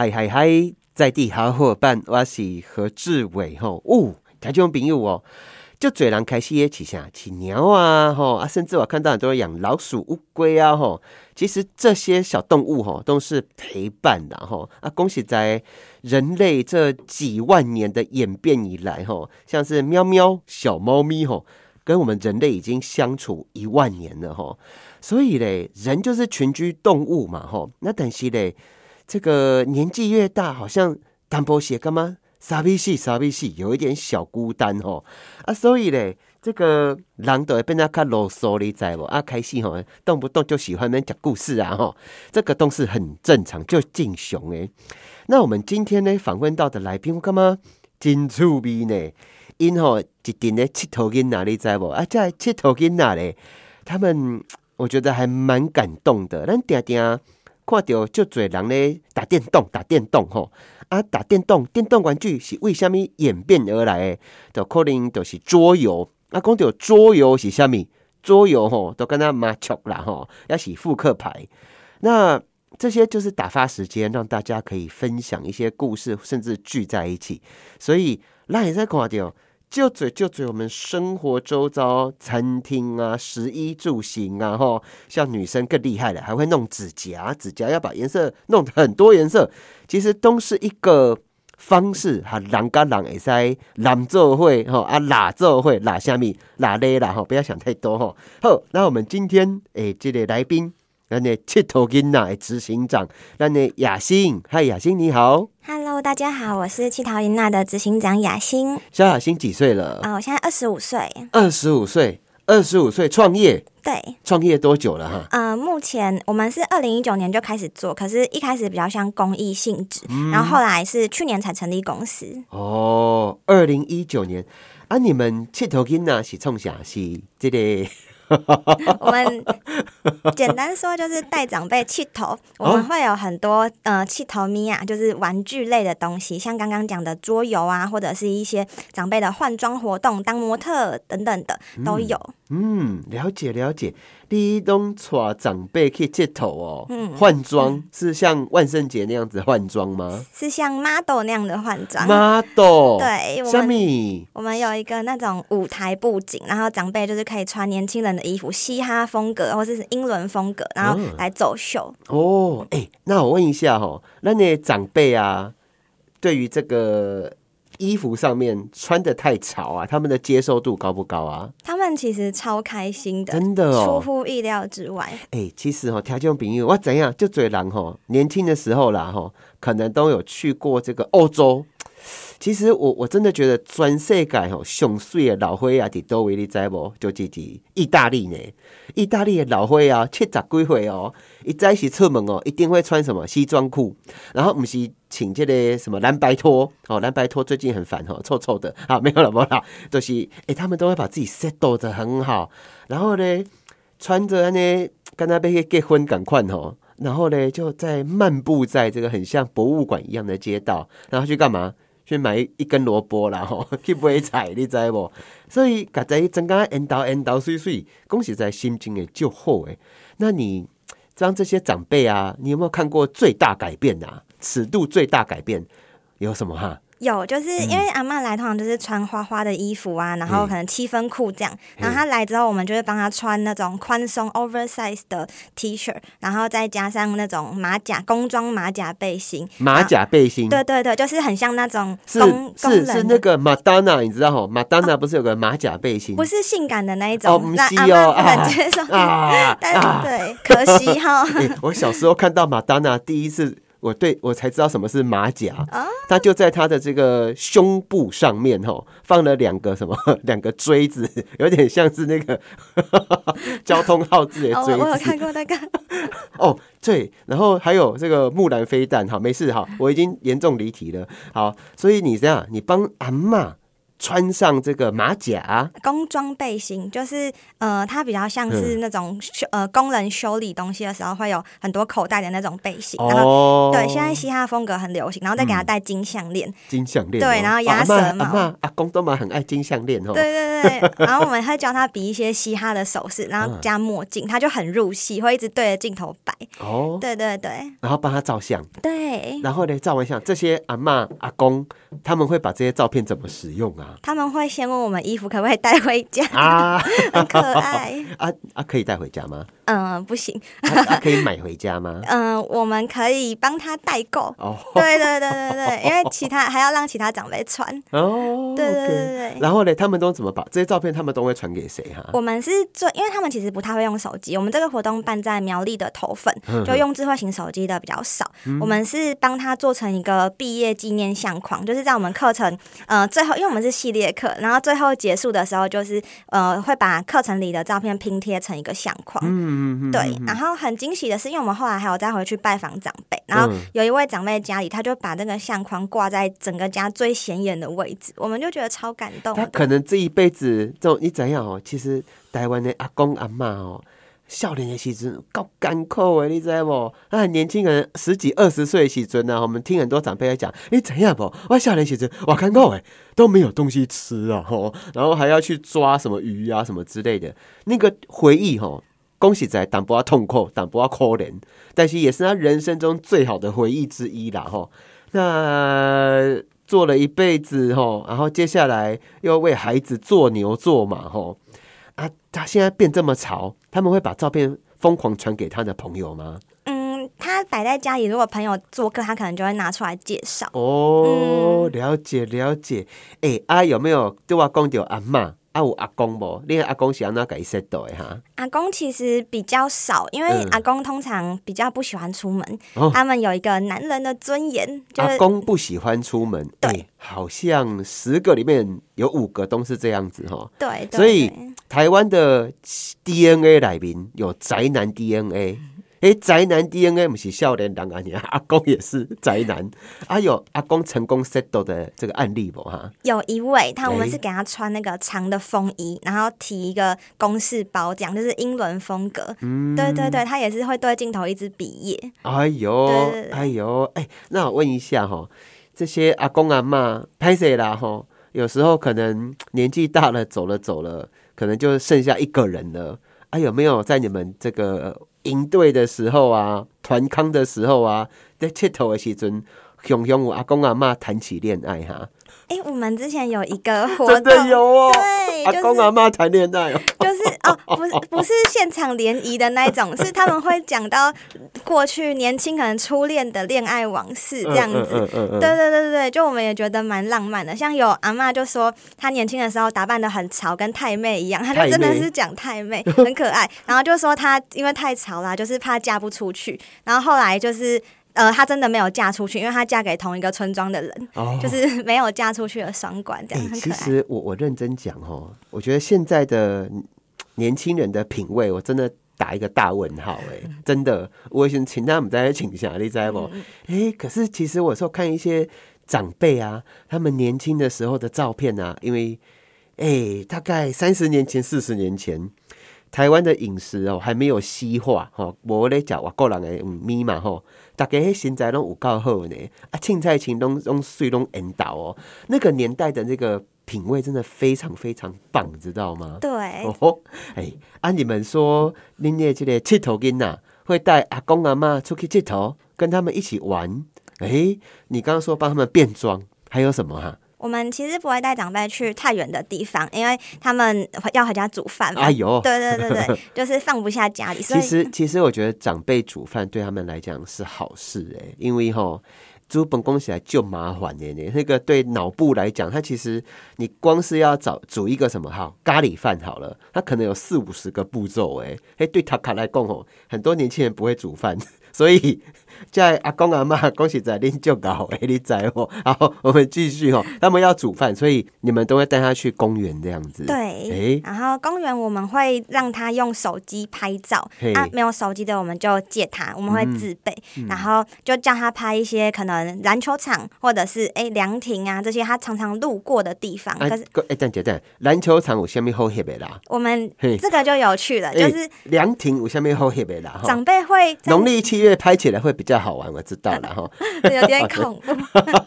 嗨嗨嗨，在地好伙伴，我是何志伟吼。哦，听众朋友哦，就最人开始也起啥起鸟啊吼啊，甚至我看到很多人养老鼠、乌龟啊吼。其实这些小动物吼都是陪伴的吼啊。恭喜在人类这几万年的演变以来吼，像是喵喵小猫咪吼，跟我们人类已经相处一万年了吼。所以嘞，人就是群居动物嘛吼。那等是嘞。这个年纪越大，好像单薄些干嘛？傻逼戏，傻逼戏，有一点小孤单哦。啊，所以咧，这个人都会变得较啰嗦，你知不？啊，开心吼，动不动就喜欢那讲故事啊，吼，这个都是很正常，就敬雄诶。那我们今天呢，访问到的来宾干嘛？真趣味呢？因吼一定咧七头囡哪里知不？啊，在七头囡哪咧？他们我觉得还蛮感动的。咱定定。看到就侪人咧打电动，打电动吼啊！打电动，电动玩具是为虾米演变而来？的可能就是桌游啊。讲到桌游是虾米？桌游吼都跟他麻雀啦吼，要洗复刻牌。那这些就是打发时间，让大家可以分享一些故事，甚至聚在一起。所以，那也在看到。就嘴就嘴，我们生活周遭餐厅啊，食衣住行啊，哈，像女生更厉害了，还会弄指甲，指甲要把颜色弄很多颜色，其实都是一个方式哈。人跟人会使男做会哈啊，哪做会哪下面哪勒啦哈，不要想太多哈。好，那我们今天诶，这个来宾。那你七头金娜执行长，那你雅欣，嗨，雅欣你好，Hello，大家好，我是七头银娜的执行长雅欣。小雅欣几岁了？啊，我现在二十五岁。二十五岁，二十五岁创业？对，创业多久了哈？呃，目前我们是二零一九年就开始做，可是一开始比较像公益性质，然后后来是去年才成立公司。哦，二零一九年啊，你们七头金娜是创啥？是这个？我们 简单说就是带长辈气头，我们会有很多呃气头咪啊，就是玩具类的东西，像刚刚讲的桌游啊，或者是一些长辈的换装活动、当模特等等的都有。嗯，了解了解。你东带长辈去接头哦，嗯换装是像万圣节那样子换装吗？是像 model 那样的换装？model 对，小米，我们有一个那种舞台布景，然后长辈就是可以穿年轻人的衣服，嘻哈风格或者是英伦风格，然后来走秀。哦，哎，那我问一下哈，那那长辈啊，对于这个。衣服上面穿的太潮啊，他们的接受度高不高啊？他们其实超开心的，真的哦，出乎意料之外。哎，其实哦，条件比喻我怎样就嘴狼哈，年轻的时候啦哈，可能都有去过这个欧洲。其实我我真的觉得全世界吼上水的老灰啊，伫多维你知不？就伫伫意大利呢。意大利的老灰啊，七十几岁哦，一在一起出门哦，一定会穿什么西装裤，然后不是请这个什么蓝白拖哦，蓝白拖最近很烦哦，臭臭的啊，没有了，没有了，就是哎，他们都会把自己 set 的很好，然后呢，穿着呢跟他被结婚赶快哦，然后呢就在漫步在这个很像博物馆一样的街道，然后去干嘛？去买一根萝卜啦，吼，去买菜，你知无？所以，家在增加引导引导水水，恭喜在心情也就好诶。那你让这些长辈啊，你有没有看过最大改变啊？尺度最大改变有什么哈？有，就是因为阿妈来通常就是穿花花的衣服啊，然后可能七分裤这样。然后她来之后，我们就会帮她穿那种宽松 oversize 的 T 恤，然后再加上那种马甲工装马甲背心。马甲背心。对对对，就是很像那种是是是那个马丹娜，你知道哈？马丹娜不是有个马甲背心？不是性感的那一种。哦，不是哦，不能接受啊！但是对，可惜哈。我小时候看到马丹娜第一次。我对我才知道什么是马甲，他就在他的这个胸部上面哈，放了两个什么 两个锥子，有点像是那个 交通号志的锥子。我有看过那个。哦，对，然后还有这个木兰飞弹，好，没事，哈，我已经严重离题了。好，所以你这样，你帮阿妈穿上这个马甲，工装背心，就是呃，它比较像是那种修呃工人修理东西的时候会有很多口袋的那种背心。然后哦，对，现在嘻哈风格很流行，然后再给他戴金项链。金项链哦，对然后鸭哦舌帽。阿嬷阿嬷阿公都蛮很爱金项链哦。对对对，然后我们会教他比一些嘻哈的手势，然后加墨镜，他就很入戏，会一直对着镜头摆。哦，对对对。然后帮他照相，对，然后呢，照完相，这些阿嬷阿公他们会把这些照片怎么使用啊？他们会先问我们衣服可不可以带回家，啊 很可爱。啊啊，可以带回家吗？嗯，不行，啊啊可以买回家吗？嗯，我们可以帮他代购。哦对对对对对，因为其他还要让其他长辈穿。哦，对对对对。然后呢，他们都怎么把这些照片？他们都会传给谁哈？我们是做，因为他们其实不太会用手机。我们这个活动办在苗栗的头份，就用智慧型手机的比较少。我们是帮他做成一个毕业纪念相框，就是在我们课程呃最后，因为我们是系列课，然后最后结束的时候，就是呃会把课程里的照片拼贴成一个相框。嗯嗯嗯，对，然后很惊喜的是，因为我们后来还有再回去拜访长辈，然后嗯有一位长辈家里，他就把这个相框挂在整个家最显眼的位置，我们就觉得超感动。他可能这一辈子这种你怎样哦？其实台湾的阿公阿妈哦，少年的时阵够艰苦的，你知不？那很年轻人十几二十岁的时阵呢，我们听很多长辈在讲，你怎样不？我少年时阵我看过哎，都没有东西吃啊，吼，然后还要去抓什么鱼啊什么之类的，那个回忆吼。恭喜在淡薄痛苦，淡薄可怜，但是也是他人生中最好的回忆之一啦，吼。那做了一辈子吼，然后接下来又为孩子做牛做马吼，他现在变这么潮，他们会把照片疯狂传给他的朋友吗？嗯，他摆在家里，如果朋友做客，他可能就会拿出来介绍。哦，了解了解。哎、啊，有没有对我讲到阿嬷啊？有阿公无？你的阿公是安怎给伊 set 的哈？阿公其实比较少，因为嗯阿公通常比较不喜欢出门，哦他们有一个男人的尊严，就是阿公不喜欢出门，对哎好像十个里面有五个都是这样子哈。对，对所以台湾的 DNA 里面有宅男 DNA，哎、宅男 DNA 不是少年人啊，你 阿公也是宅男，啊有阿公成功 settle 的这个案例不哈？有一位他，我们哎是给他穿那个长的风衣，然后提一个公式包，这样就是英伦风格。嗯对对对，他也是会对镜头一直比耶。哎呦对对，对哎呦，哎、那我问一下哈，这些阿公阿妈拍谁啦哈？有时候可能年纪大了，走了走了，可能就剩下一个人了。啊，有没有在你们这个营队的时候啊，团康的时候啊，在切头的时阵，熊熊我阿公阿妈谈起恋爱哈？哎，我们之前有一个 活真动，的有哦，对，阿就是公阿妈谈恋爱哦。就是 哦，不是不是现场联谊的那一种，是他们会讲到过去年轻可能初恋的恋爱往事这样子。嗯嗯嗯对对对对对，就我们也觉得蛮浪漫的。像有阿妈就说，她年轻的时候打扮的很潮，跟太妹一样，她就真的是讲太妹，很可爱。然后就说她因为太潮啦，就是怕嫁不出去。然后后来就是呃，她真的没有嫁出去，因为她嫁给同一个村庄的人，哦 就是没有嫁出去的双管，这哎、样。其实我我认真讲哦，我觉得现在的年轻人的品味，我真的打一个大问号、哎，真的，我想请他们在请下，你知道不？哎、可是其实我说看一些长辈啊，他们年轻的时候的照片啊，因为哎、大概三十年前、四十年前。台湾的饮食哦还没有西化吼，无咧讲外国人的嗯米嘛吼，大家迄身材拢有够好呢，啊青菜青拢拢水拢引导哦，那个年代的那个品味真的非常非常棒，知道吗？对，哦，哎，啊你们说恁的这个佚佗囡仔会带阿公阿妈出去佚佗，跟他们一起玩，哎，你刚刚说帮他们变装，还有什么哈、我们其实不会带长辈去太远的地方，因为他们要回家煮饭嘛。哎呦，对对对对，就是放不下家里，所以其实，其实我觉得长辈煮饭对他们来讲是好事哎、因为哈煮本宫起来就麻烦的呢。那个对脑部来讲，它其实你光是要找煮一个什么好咖喱饭好了，它可能有四五十个步骤哎、哎，对塔卡来讲哦，很多年轻人不会煮饭，所以。在阿公阿妈恭喜在恁就搞哎，你在哦。好，我们继续哦。他们要煮饭，所以你们都会带他去公园这样子。对，然后公园我们会让他用手机拍照啊，没有手机的我们就借他，我们会自备，然后就叫他拍一些可能篮球场或者是哎凉亭啊这些他常常路过的地方。可是哎，等等等，篮球场有下面好黑白啦。我们这个就有趣了，就是凉亭有下面好黑白啦。长辈会农历七月拍起来会比较好玩，我知道了 哈。有点恐怖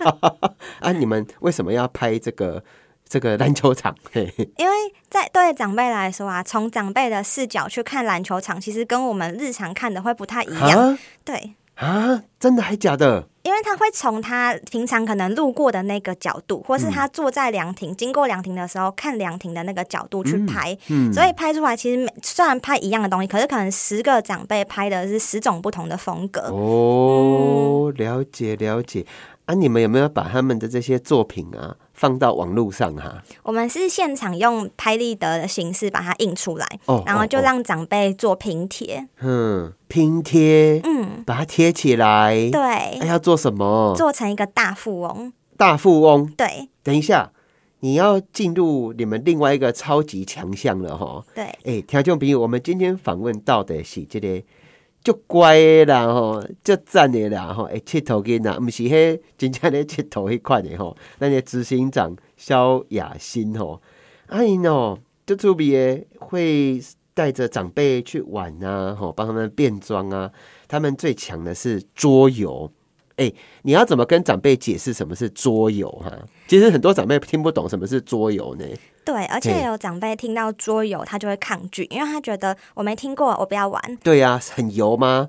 啊！你们为什么要拍这个这个篮球场？因为在对长辈来说啊，从长辈的视角去看篮球场，其实跟我们日常看的会不太一样。对啊，真的还假的？因为他会从他平常可能路过的那个角度，或是他坐在凉亭经过凉亭的时候看凉亭的那个角度去拍，所以拍出来其实每虽然拍一样的东西，可是可能十个长辈拍的是十种不同的风格。哦，了解了解。啊，你们有没有把他们的这些作品啊放到网络上哈？我们是现场用拍立得的形式把它印出来，哦，然后就让长辈做拼贴。嗯，拼贴，嗯，把它贴起来。对，要做什么？做成一个大富翁。大富翁。对。等一下，你要进入你们另外一个超级强项了哈。对。哎，听众朋友，我们今天访问到的是这个。就乖啦吼，就赞的啦吼，哎，佚佗囡仔，毋是迄真正咧佚佗迄款的吼。那个执行长萧雅欣吼，阿姨喏，就特别会带着长辈去玩啊，吼，帮他们变装啊。他们最强的是桌游。哎，你要怎么跟长辈解释什么是桌游哈？其实很多长辈听不懂什么是桌游呢。对，而且有长辈听到桌游，他就会抗拒，因为他觉得我没听过，我不要玩。对呀，很油吗？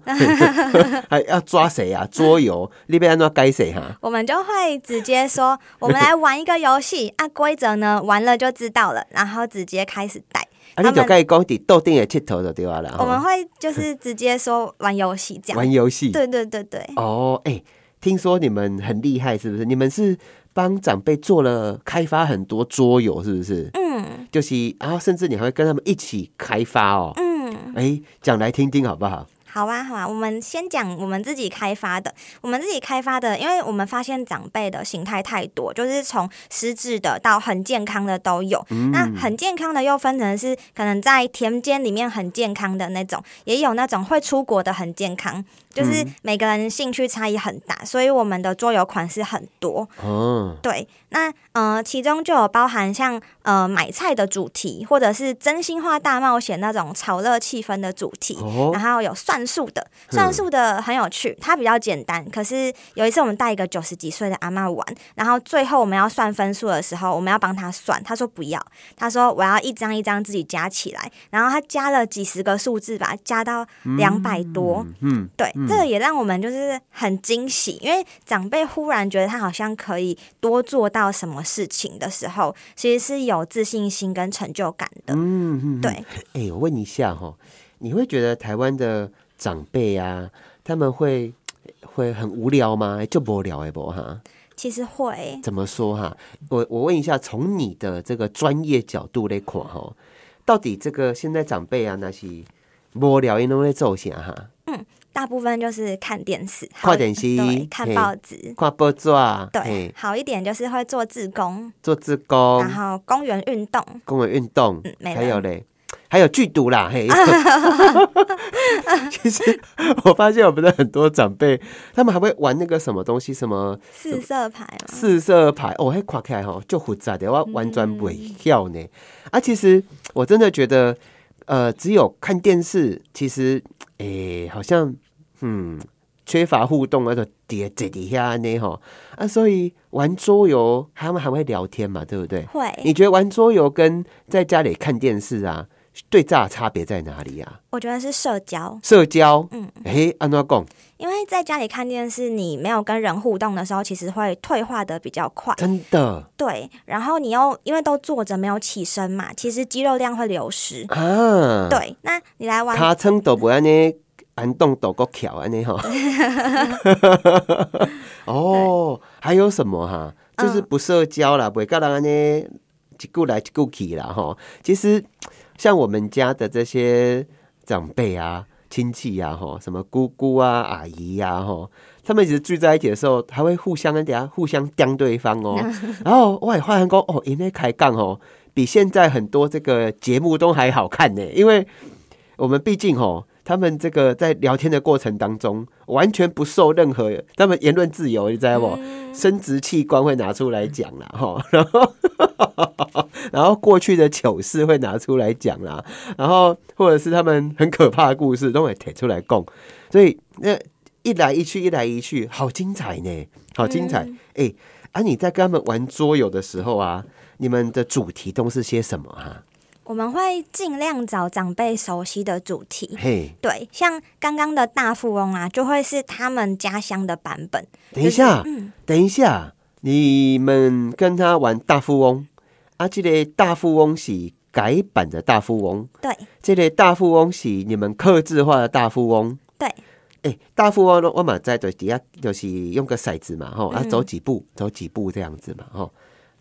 还 要抓谁啊？桌游，你边要该谁哈？我们就会直接说，我们来玩一个游戏，按规则呢，玩了就知道了，然后直接开始带。啊，你就可以讲底豆丁也剃头的对吧了？我们会就是直接说玩游戏这样。玩游戏？对对对对。哦，哎，听说你们很厉害，是不是？你们是帮长辈做了开发很多桌游，是不是？嗯。就是，然后甚至你还会跟他们一起开发哦。嗯。哎，讲来听听好不好？好啊，好啊，我们先讲我们自己开发的。我们自己开发的，因为我们发现长辈的形态太多，就是从失智的到很健康的都有。那很健康的又分成是可能在田间里面很健康的那种，也有那种会出国的很健康。就是每个人兴趣差异很大，所以我们的桌游款式很多。哦，对，那呃，其中就有包含像呃买菜的主题，或者是真心话大冒险那种炒热气氛的主题。哦，然后有算术的，算术的很有趣，它比较简单。可是有一次我们带一个九十几岁的阿妈玩，然后最后我们要算分数的时候，我们要帮他算，他说不要，他说我要一张一张自己加起来，然后他加了几十个数字吧，加到两百多。嗯，对。这个也让我们就是很惊喜，因为长辈忽然觉得他好像可以多做到什么事情的时候，其实是有自信心跟成就感的。嗯，对。哎，我问一下哈，你会觉得台湾的长辈啊，他们会会很无聊吗？就无聊哎不哈？其实会。怎么说哈？我我问一下，从你的这个专业角度来看哈，到底这个现在长辈啊那些无聊，因为在做啥哈？嗯。大部分就是看电视、看电视、看报纸、看报纸啊。对，好一点就是会做自工，做自工，然后公园运动，公园运动，还有嘞，还有剧毒啦。嘿，其实我发现我们的很多长辈，他们还会玩那个什么东西，什么四色牌，四色牌。哦，还垮开哈，就复杂的，我完全不会跳呢。啊，其实我真的觉得，呃，只有看电视，其实，诶，好像。嗯，缺乏互动，那个叠在底下呢哈啊，所以玩桌游，他们还会聊天嘛，对不对？会。你觉得玩桌游跟在家里看电视啊，最大差别在哪里啊？我觉得是社交。社交，嗯，哎，安怎讲？因为在家里看电视，你没有跟人互动的时候，其实会退化的比较快。真的。对，然后你又因为都坐着没有起身嘛，其实肌肉量会流失啊。对，那你来玩，他撑都不安呢。安动抖个巧安尼哈，哦，还有什么哈？就是不社交啦，不会跟人安尼一句来一句去啦哈。其实像我们家的这些长辈啊，亲戚呀，哈，什么姑姑啊、阿姨呀，哈，他们一直聚在一起的时候，还会互相跟等下互相刁对方哦。然后我也发现讲，哦，因为开杠哦，比现在很多这个节目都还好看呢，因为我们毕竟哦。他们这个在聊天的过程当中，完全不受任何他们言论自由，你知道不？生殖器官会拿出来讲啦，哈，然后 然后过去的糗事会拿出来讲啦，然后或者是他们很可怕的故事都会提出来供，所以那一来一去，一来一去，好精彩呢，好精彩！哎，啊，你在跟他们玩桌游的时候啊，你们的主题都是些什么哈？我们会尽量找长辈熟悉的主题，嘿，对，像刚刚的大富翁啊，就会是他们家乡的版本。等一下，等一下，你们跟他玩大富翁，啊，这个大富翁是改版的大富翁，对，这个大富翁是你们刻字化的大富翁，对。哎，大富翁我嘛在对底下就是用个骰子嘛，吼，啊，走几步，走几步这样子嘛，吼，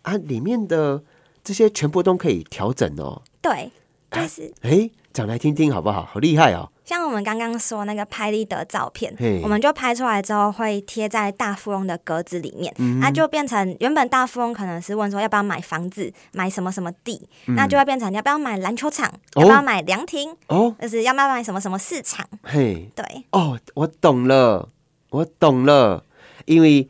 啊，里面的这些全部都可以调整哦。对，就是哎，讲来听听好不好？好厉害哦！像我们刚刚说那个拍立得照片，我们就拍出来之后会贴在大富翁的格子里面，那就变成原本大富翁可能是问说要不要买房子、买什么什么地，那就会变成要不要买篮球场、要不要买凉亭哦，就是要不要买什么什么市场。嘿，对哦，我懂了，我懂了，因为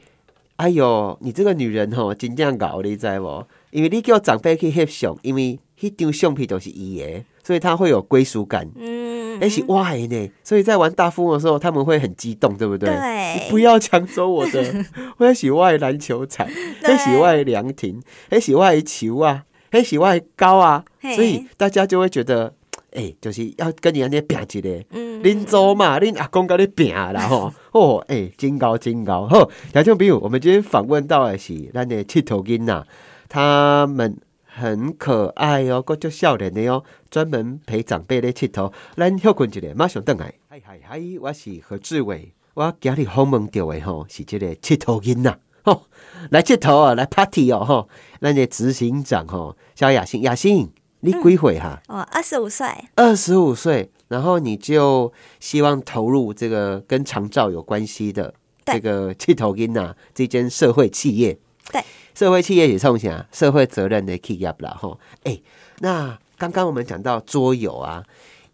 哎呦，你这个女人哦，真这样搞，你知不？因为你叫长辈去翕相，因为迄张相片都是伊的，所以他会有归属感。嗯，而且哇呢，所以在玩大富翁的时候，他们会很激动，对不对？对，不要抢走我的，我要喜欢篮球场，还喜欢凉亭，还喜欢球啊，还喜欢高啊，所以大家就会觉得，哎，就是要跟你安尼拼一个，嗯，恁祖嘛，恁阿公跟你拼啦吼，哦，哎，真高真高，好，听众朋友，我们今天访问到的是咱的七头囡呐。他们很可爱哦，个叫笑脸的哦，专门陪长辈来佚佗。咱休困一下，马上登来。嗨嗨嗨，我是何志伟，我今日访问到的吼是这个佚佗囡呐，吼来佚佗啊，来 party 哦，吼。咱的执行长吼，小雅欣，雅欣，你几岁哈？我二十五岁。二十五岁，然后你就希望投入这个跟长照有关系的这个佚佗囡呐这间社会企业。对。社会企业也冲啥？社会责任的企业啦，吼！哎，那刚刚我们讲到桌游啊，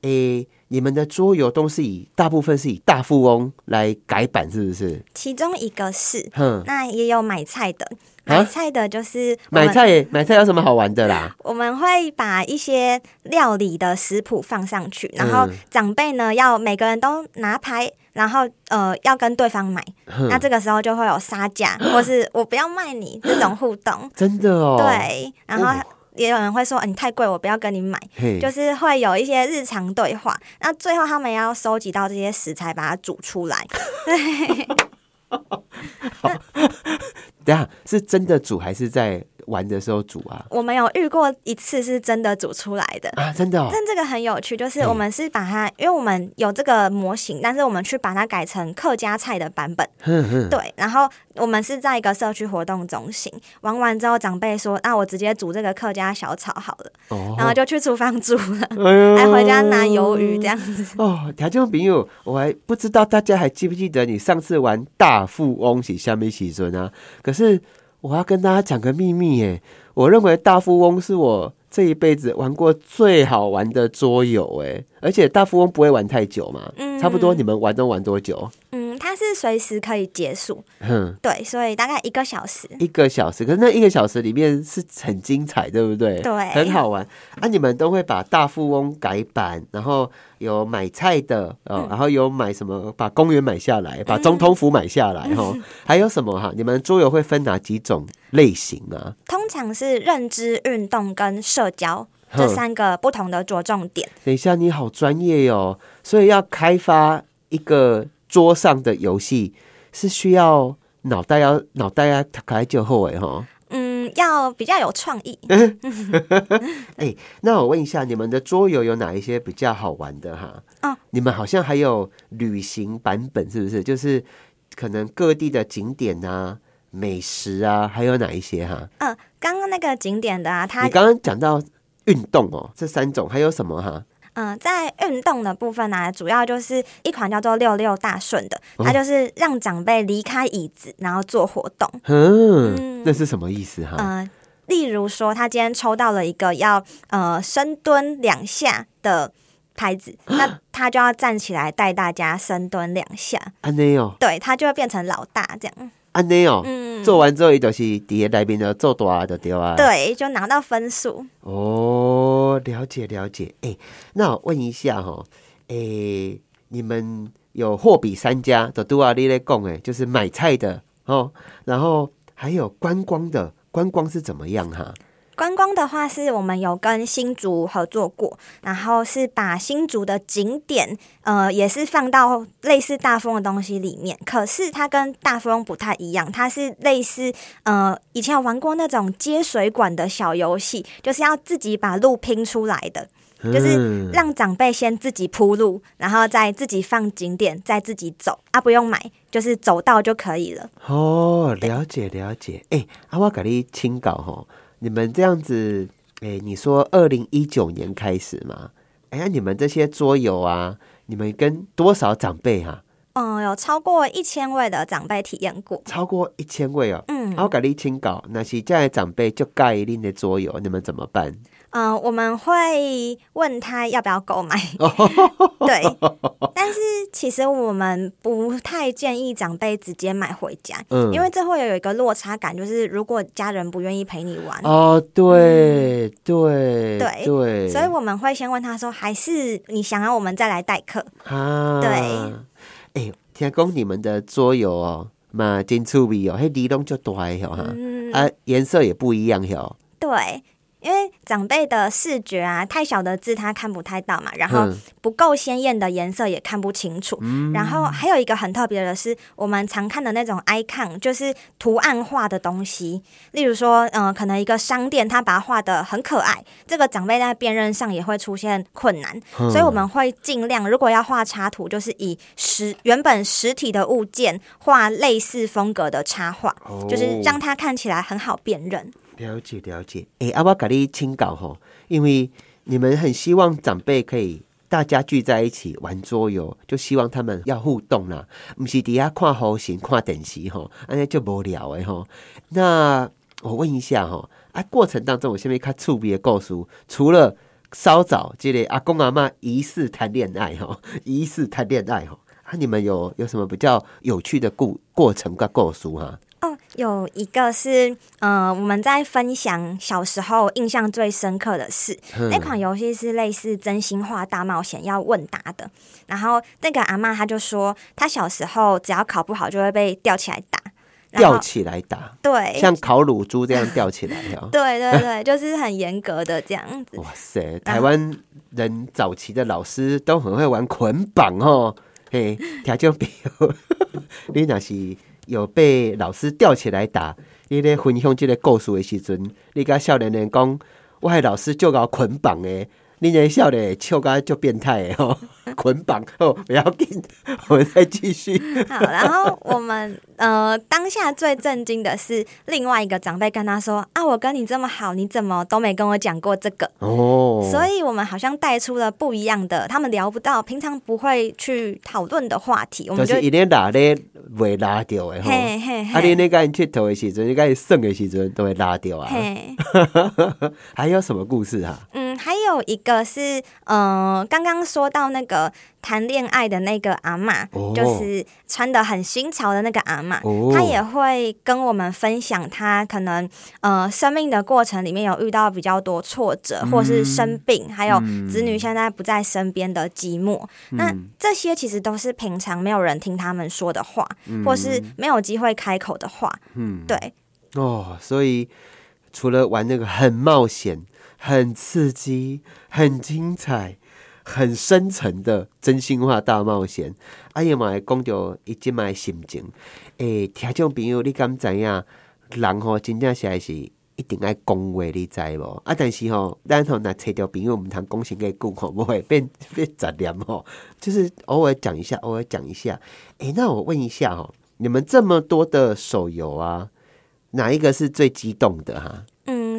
哎，你们的桌游都是以大部分是以大富翁来改版，是不是？其中一个是，嗯，那也有买菜的，买菜的就是买菜，买菜有什么好玩的啦？我们会把一些料理的食谱放上去，然后长辈呢要每个人都拿牌。然后呃，要跟对方买，那这个时候就会有杀价，或是我不要卖你这种互动。真的哦。对，然后也有人会说，你太贵，我不要跟你买。就是会有一些日常对话。那最后他们要收集到这些食材，把它煮出来。对。好，等下是真的煮还是在？玩的时候煮啊，我们有遇过一次是真的煮出来的啊，真的。但这个很有趣，就是我们是把它，因为我们有这个模型，但是我们去把它改成客家菜的版本。对，然后我们是在一个社区活动中心玩完之后，长辈说：“那我直接煮这个客家小炒好了。”然后就去厨房煮了，还回家拿鱿鱼这样子。哦，条件朋友，我还不知道大家还记不记得你上次玩大富翁是下面几尊啊？可是。我要跟大家讲个秘密耶！我认为大富翁是我这一辈子玩过最好玩的桌游哎，而且大富翁不会玩太久嘛，差不多你们玩都玩多久？嗯，它是随时可以结束，嗯，对，所以大概一个小时，一个小时，可是那一个小时里面是很精彩，对不对？对，很好玩啊！你们都会把大富翁改版，然后。有买菜的哦，然后有买什么？把公园买下来，把总统府买下来哈。还有什么哈？你们桌游会分哪几种类型啊？通常是认知、运动跟社交这三个不同的着重点。等一下，你好专业哟！所以要开发一个桌上的游戏，是需要脑袋要脑袋要开就后尾哈。要比较有创意。哎，那我问一下，你们的桌游有哪一些比较好玩的哈？哦，你们好像还有旅行版本，是不是？就是可能各地的景点啊、美食啊，还有哪一些哈？嗯，刚刚那个景点的啊，它你刚刚讲到运动哦，这三种还有什么哈？嗯、在运动的部分呢、主要就是一款叫做六六大顺的，哦它就是让长辈离开椅子，然后做活动。嗯，嗯那是什么意思哈？嗯、例如说，他今天抽到了一个要呃深蹲两下的拍子，那 他就要站起来带大家深蹲两下，安内哦，对他就会变成老大这样。安内哦，嗯，做完之后，伊就是底下内面的做大就对啊。。对，就拿到分数。哦，了解了解。哎、那我问一下哈，哎、你们有货比三家的都啊，你咧讲哎，就是买菜的哦，然后还有观光的，观光是怎么样哈？观光的话，是我们有跟新竹合作过，然后是把新竹的景点，呃，也是放到类似大风的东西里面。可是它跟大风不太一样，它是类似，呃，以前有玩过那种接水管的小游戏，就是要自己把路拼出来的，就是嗯让长辈先自己铺路，然后再自己放景点，再自己走啊，不用买，就是走到就可以了。哦，了解了解。哎、啊，我给你请稿哈，你们这样子，哎、你说二零一九年开始嘛？哎呀，你们这些桌游啊，你们跟多少长辈哈、嗯，有超过一千位的长辈体验过。超过一千位哦。嗯啊，我给你请稿，那些这样的长辈就盖一定的桌游，你们怎么办？嗯、我们会问他要不要购买，对，但是其实我们不太建议长辈直接买回家，嗯。因为这会有一个落差感，就是如果家人不愿意陪你玩，哦，对对对。对，所以我们会先问他说，还是你想要我们再来代课？啊，对，哎，听讲你们的桌游哦，嘛真趣味哦，迄梨拢就大的哦哈，嗯，啊，颜色也不一样哦。对。因为长辈的视觉啊，太小的字他看不太到嘛，然后嗯不够鲜艳的颜色也看不清楚。然后还有一个很特别的是，我们常看的那种 icon，就是图案化的东西。例如说，嗯、可能一个商店，他把它画的很可爱，这个长辈在辨认上也会出现困难，嗯所以我们会尽量，如果要画插图，就是以实原本实体的物件画类似风格的插画，哦就是让它看起来很好辨认。了解了解，哎、啊，我给你请稿吼，因为你们很希望长辈可以大家聚在一起玩桌游，就希望他们要互动啦，不是底下看好型看电视吼，安尼就无聊诶吼。那我问一下吼，啊，过程当中有啥物较趣味的故事？除了稍早这个阿公阿妈疑似谈恋爱吼，疑似谈恋爱吼，啊，你们有有什么比较有趣的故过程跟故事哈？哦，有一个是，呃，我们在分享小时候印象最深刻的事。嗯那款游戏是类似真心话大冒险，要问答的。然后那个阿妈她就说，她小时候只要考不好就会被吊起来打。吊起来打，对，像烤乳猪这样吊起来哦。对对对，就是很严格的这样子。哇塞，台湾人早期的老师都很会玩捆绑哦。嘿，听众朋友，你那是有被老师吊起来打，你咧分享这个故事的时阵，你甲少年人讲，我系老师就搞捆绑诶。你的笑甲就变态的哦，捆绑哦，不要紧，我们再继续。好，然后我们呃当下最震惊的是另外一个长辈跟他说啊，我跟你这么好，你怎么都没跟我讲过这个？哦，所以我们好像带出了不一样的，他们聊不到，平常不会去讨论的话题，我们就是就伊咧拉咧未拉掉的吼。嘿嘿啊，你嘿那个佚佗的时阵，你个耍的时阵都会拉掉啊。嘿，还有什么故事啊？嗯，还有一个是，呃，刚刚说到那个谈恋爱的那个阿嬷，哦。就是穿的很新潮的那个阿嬷，哦。她也会跟我们分享她可能呃生命的过程里面有遇到比较多挫折，或是生病，还有子女现在不在身边的寂寞。那这些其实都是平常没有人听他们说的话，或是没有机会开口的话。嗯，对，哦，所以除了玩那个很冒险、很刺激、很精彩、很深层的真心话大冒险，阿爷嘛讲到伊即摆心情。诶、听众朋友，你敢知影？人吼真正是还是一定爱讲话，你知无？啊，但是吼，咱吼若找着朋友，毋通讲成个句吼，不会 变变杂念吼。就是偶尔讲一下，偶尔讲一下。诶、那我问一下吼，你们这么多的手游啊，哪一个是最激动的哈？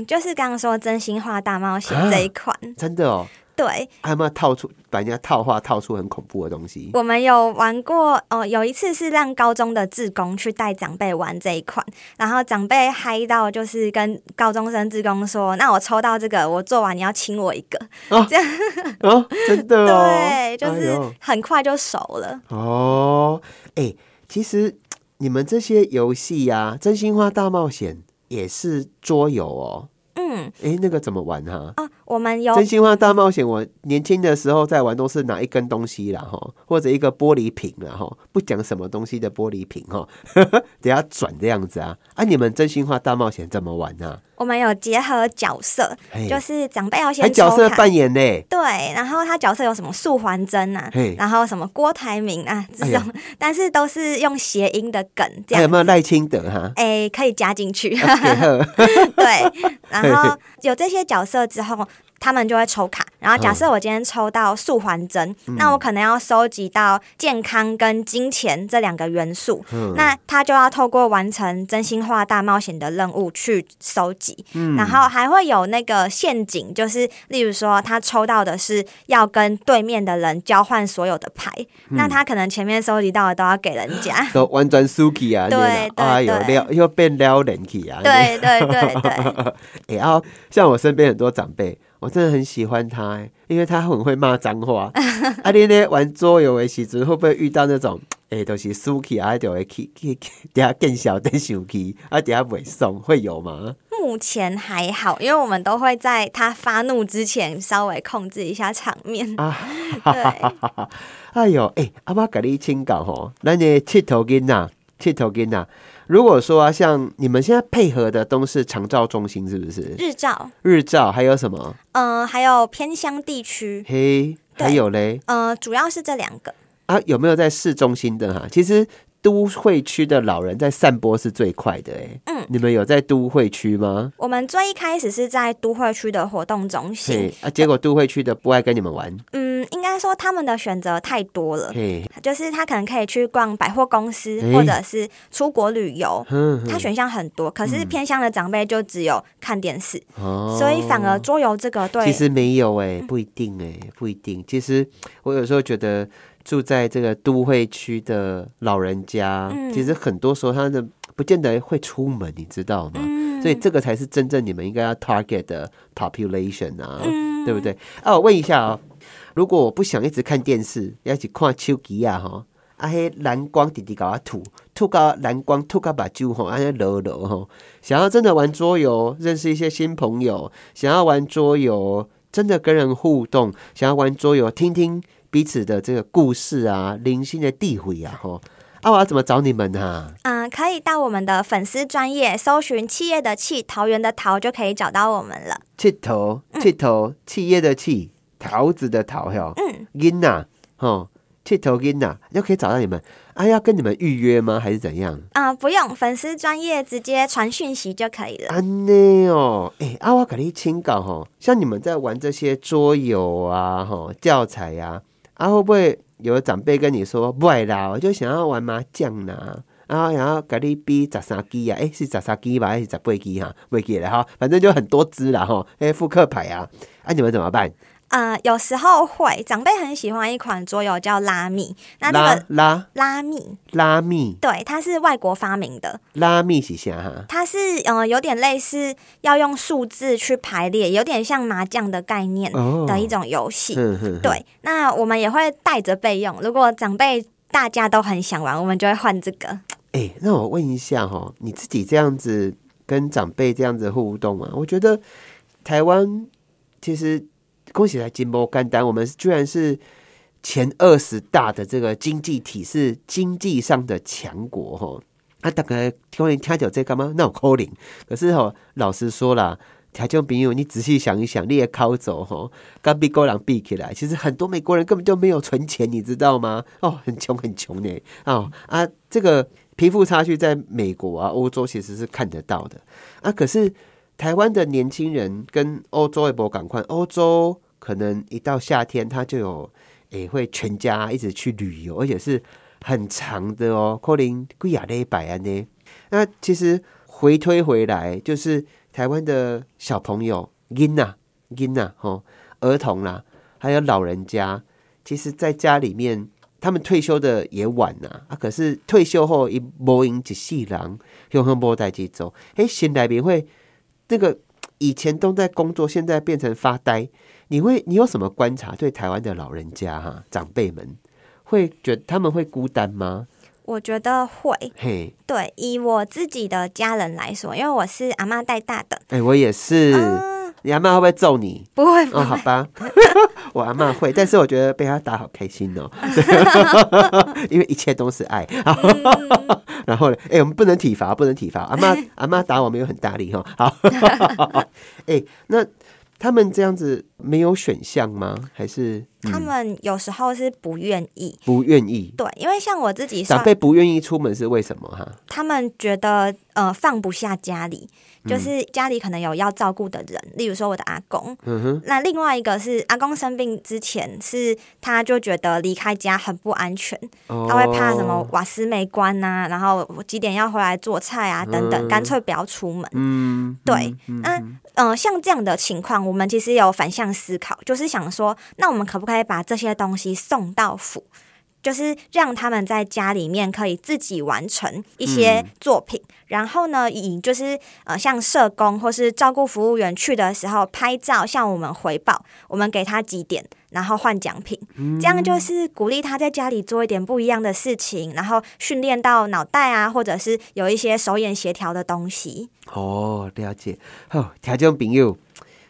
嗯，就是刚刚说真心话大冒险啊这一款。真的哦，对，还有没有套出把人家套话套出很恐怖的东西？我们有玩过哦，有一次是让高中的志工去带长辈玩这一款，然后长辈嗨到就是跟高中生志工说：“那我抽到这个，我做完你要亲我一个。”这样哦，真的哦，对，就是很快就熟了。哦，哎、其实你们这些游戏呀，《真心话大冒险》也是桌游哦。嗯，哎、那个怎么玩哈、啊，我们有真心话大冒险，我年轻的时候在玩，都是拿一根东西啦，哈，或者一个玻璃瓶啦，哈，不讲什么东西的玻璃瓶，哈，等下转这样子啊。啊，你们真心话大冒险怎么玩呢、我们有结合角色，就是长辈要还先。角色扮演呢？对，然后他角色有什么素还真啊，然后什么郭台铭啊这种，但是都是用谐音的梗这样还有没。有赖清德哈？哎，可以加进去，对。然后有这些角色之后，他们就会抽卡。然后假设我今天抽到素还真，嗯那我可能要收集到健康跟金钱这两个元素，嗯那他就要透过完成真心话大冒险的任务去收集。嗯然后还会有那个陷阱，就是例如说他抽到的是要跟对面的人交换所有的牌，嗯那他可能前面收集到的都要给人家。都完全输去啊！对对哎呦，对撩又变撩人去啊！对对对对，哎、啊，像我身边很多长辈，我真的很喜欢他、欸，因为他很会骂脏话。啊，你呢玩桌游的时阵，会不会遇到那种，哎、都是输气啊，就会去去去，等下更小等生气，啊，等下袂送，会有吗？目前还好，因为我们都会在他发怒之前稍微控制一下场面。啊，对，哎呦，哎、阿妈给你请教吼，咱的佚佗囡仔，佚佗囡仔，如果说啊，像你们现在配合的都是长照中心，是不是？日照，日照还有什么？嗯、还有偏乡地区，嘿，对还有嘞。呃，主要是这两个。啊，有没有在市中心的哈？其实都会区的老人在散播是最快的哎。嗯，你们有在都会区吗？我们最一开始是在都会区的活动中心嘿，啊，结果都会区的不爱跟你们玩。嗯，应该说他们的选择太多了，嘿，就是他可能可以去逛百货公司，或者是出国旅游。哼他选项很多，可是偏向的长辈就只有看电视，哦所以反而桌游这个对其实没有哎，不一定哎，不一定。其实我有时候觉得住在这个都会区的老人家，嗯其实很多时候他的不见得会出门，你知道吗？嗯所以这个才是真正你们应该要 target 的 population 啊，嗯对不对？啊，我问一下哦，如果我不想一直看电视，要去看手机啊，哈，啊，迄蓝光直直搞我吐，吐到蓝光，吐到把酒吼，安尼落落吼，想要真的玩桌游，认识一些新朋友，想要玩桌游，真的跟人互动，想要玩桌游，听听彼此的这个故事啊，零星的地位啊，吼，啊，我要怎么找你们啊？嗯、可以到我们的粉丝专业搜寻“企业的企，桃园的桃”，就可以找到我们了。气头，气头，企业的企，桃子的桃，哟，嗯，囡呐，吼，气头囡呐，就可以找到你们。啊，要跟你们预约吗？还是怎样？啊、不用，粉丝专业直接传讯息就可以了。安内哦，哎、啊，我给你请教吼，像你们在玩这些桌游啊，吼，教材呀、啊，啊会不会有长辈跟你说，不爱啦，我就想要玩麻将啦。啊，然后给你比十三机啊，哎、是十三机吧，还是十八机哈？未记了哈，反正就很多只啦哈，哎、复刻牌啊，啊，你们怎么办？呃，有时候会，长辈很喜欢一款桌游叫拉密，那这拉个拉拉？密，拉密对，它是外国发明的，拉密是啥？哈？它是呃有点类似要用数字去排列，有点像麻将的概念哦。的一种游戏。对，那我们也会带着备用，如果长辈大家都很想玩，我们就会换这个。哎、那我问一下哈，你自己这样子跟长辈这样子互动啊，我觉得台湾其实恭喜来金波干单，我们居然是前二十大的这个经济体，是经济上的强国哈。啊，大概听人听到这干嘛？那我扣零。可是哈，老实说啦，条件朋友，你仔细想一想，你也靠走哈，跟美国人比起来，其实很多美国人根本就没有存钱，你知道吗？哦，很穷很穷呢。哦啊，这个贫富差距在美国啊、欧洲其实是看得到的啊。可是台湾的年轻人跟欧洲也不赶快，欧洲可能一到夏天，他就有诶、会全家一直去旅游，而且是很长的哦，可能贵亚礼拜安呢。那其实回推回来，就是台湾的小朋友、囡呐、囡呐、吼儿童啦，还有老人家，其实在家里面，他们退休的也晚呐啊，可是退休后一无影一世人，用很无代志做，哎，新来宾会那个以前都在工作，现在变成发呆。你会你有什么观察？对台湾的老人家哈长辈们，会觉得他们会孤单吗？我觉得会，嘿，对，以我自己的家人来说，因为我是阿妈带大的，哎、我也是。你阿妈会不会揍你？不会不哦，好，吧，我阿妈会，但是我觉得被他打好开心哦，因为一切都是爱。然后呢，哎、我们不能体罚，不能体罚。阿妈阿妈打我没有很大力哈。好，哎、那他们这样子没有选项吗？还是、嗯他们有时候是不愿意，不愿意？对，因为像我自己算，长辈不愿意出门是为什么哈？他们觉得呃放不下家里，嗯就是家里可能有要照顾的人，例如说我的阿公。嗯哼，那另外一个是阿公生病之前，是他就觉得离开家很不安全，哦他会怕什么瓦斯没关呐、然后我几点要回来做菜啊等等，干脆不要出门。嗯，对嗯，那嗯、呃像这样的情况，我们其实有反向思考，就是想说，那我们可不可以把这些东西送到府？就是让他们在家里面可以自己完成一些作品，然后呢，以就是呃像社工或是照顾服务员去的时候拍照向我们回报，我们给他几点，然后换奖品，这样就是鼓励他在家里做一点不一样的事情，然后训练到脑袋啊，或者是有一些手眼协调的东西。哦，了解。哦，条件朋友，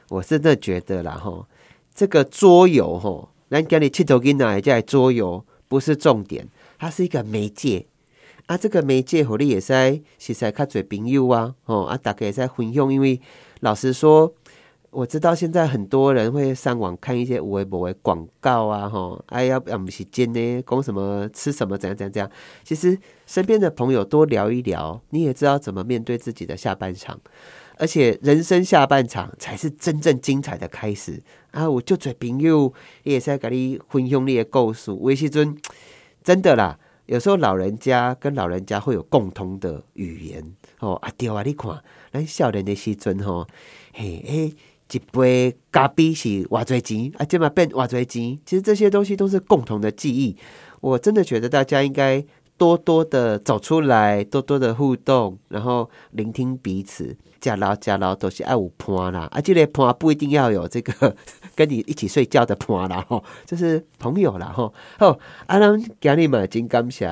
我真的觉得啦，吼，这个桌游，吼，咱今日七头囡仔在桌游不是重点，它是一个媒介。啊，这个媒介，互你也使实在较侪朋友啊，哦，啊，大家也在分享。因为老实说，我知道现在很多人会上网看一些有诶无诶广告啊，吼，哎呀，要不是真呢，讲什么吃什么怎样怎样怎样。其实身边的朋友多聊一聊，你也知道怎么面对自己的下半场。而且人生下半场才是真正精彩的开始啊！我就做朋友，也是在跟你分享你的故事。有的时阵真的啦，有时候老人家跟老人家会有共同的语言哦。啊对啊，你看咱少年的时阵吼，嘿诶，一杯咖啡是偌侪钱啊，这嘛变偌侪钱。其实这些东西都是共同的记忆。我真的觉得大家应该多多的走出来，多多的互动，然后聆听彼此。加劳加劳都是爱有伴啦，啊，这个伴不一定要有这个 跟你一起睡觉的伴啦，吼，就是朋友啦，吼。好，啊，咱今日嘛真感谢，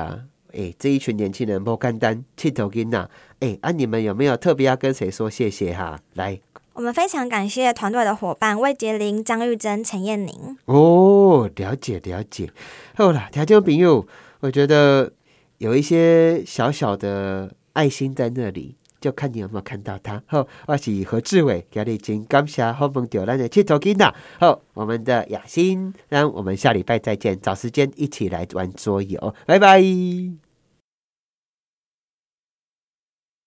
诶、这一群年轻人不简单，气头囡仔，诶，啊，你们有没有特别要跟谁说谢谢哈？来，我们非常感谢团队的伙伴魏杰林、张玉珍、陈燕宁。哦，了解了解。好啦，条件朋友，我觉得有一些小小的爱心在那里。就看你有没有看到它。好，我是何志伟，今日真感谢好梦丢咱的七头囡仔。好，我们的雅欣，那我们下礼拜再见，找时间一起来玩桌游，拜拜。